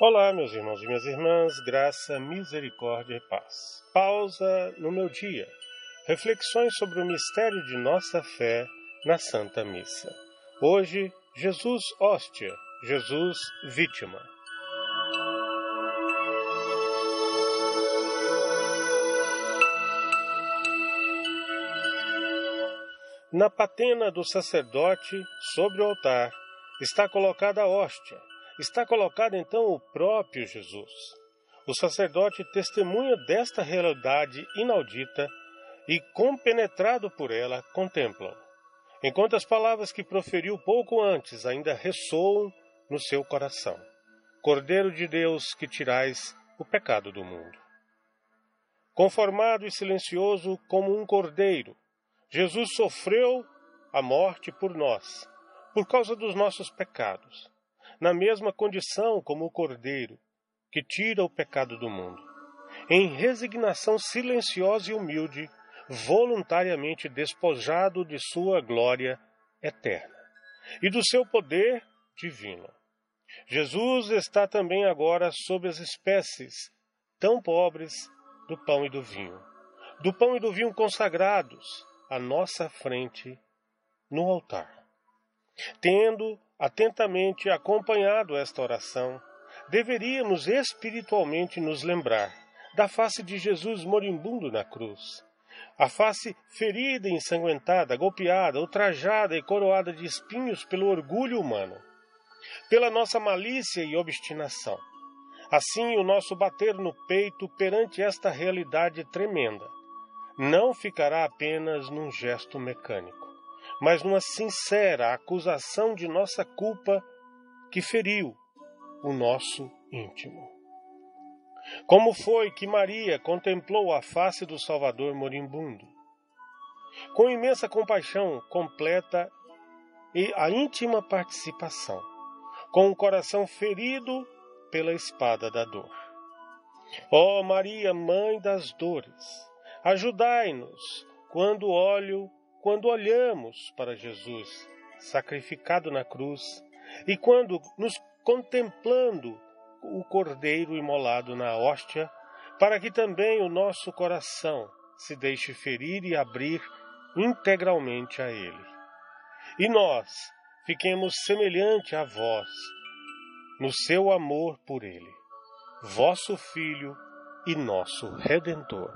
Olá, meus irmãos e minhas irmãs, graça, misericórdia e paz. Pausa no meu dia. Reflexões sobre o mistério de nossa fé na Santa Missa. Hoje, Jesus hóstia, Jesus vítima. Na patena do sacerdote, sobre o altar, está colocada a hóstia está colocado então o próprio Jesus. O sacerdote testemunha desta realidade inaudita e, compenetrado por ela, contemplam, enquanto as palavras que proferiu pouco antes ainda ressoam no seu coração. Cordeiro de Deus, que tirais o pecado do mundo. Conformado e silencioso como um cordeiro, Jesus sofreu a morte por nós, por causa dos nossos pecados na mesma condição como o Cordeiro, que tira o pecado do mundo. Em resignação silenciosa e humilde, voluntariamente despojado de sua glória eterna e do seu poder divino. Jesus está também agora sob as espécies tão pobres do pão e do vinho, do pão e do vinho consagrados à nossa frente no altar. Tendo atentamente acompanhado esta oração, deveríamos espiritualmente nos lembrar da face de Jesus moribundo na cruz. A face ferida, ensanguentada, golpeada, ultrajada e coroada de espinhos pelo orgulho humano, pela nossa malícia e obstinação. Assim, o nosso bater no peito perante esta realidade tremenda não ficará apenas num gesto mecânico mas numa sincera acusação de nossa culpa que feriu o nosso íntimo. Como foi que Maria contemplou a face do Salvador moribundo? Com imensa compaixão completa e a íntima participação, com o coração ferido pela espada da dor. Ó oh Maria, Mãe das dores, ajudai-nos quando olho quando olhamos para Jesus sacrificado na cruz e quando nos contemplando o Cordeiro imolado na hóstia, para que também o nosso coração se deixe ferir e abrir integralmente a Ele. E nós fiquemos semelhante a vós no seu amor por Ele, vosso Filho e nosso Redentor.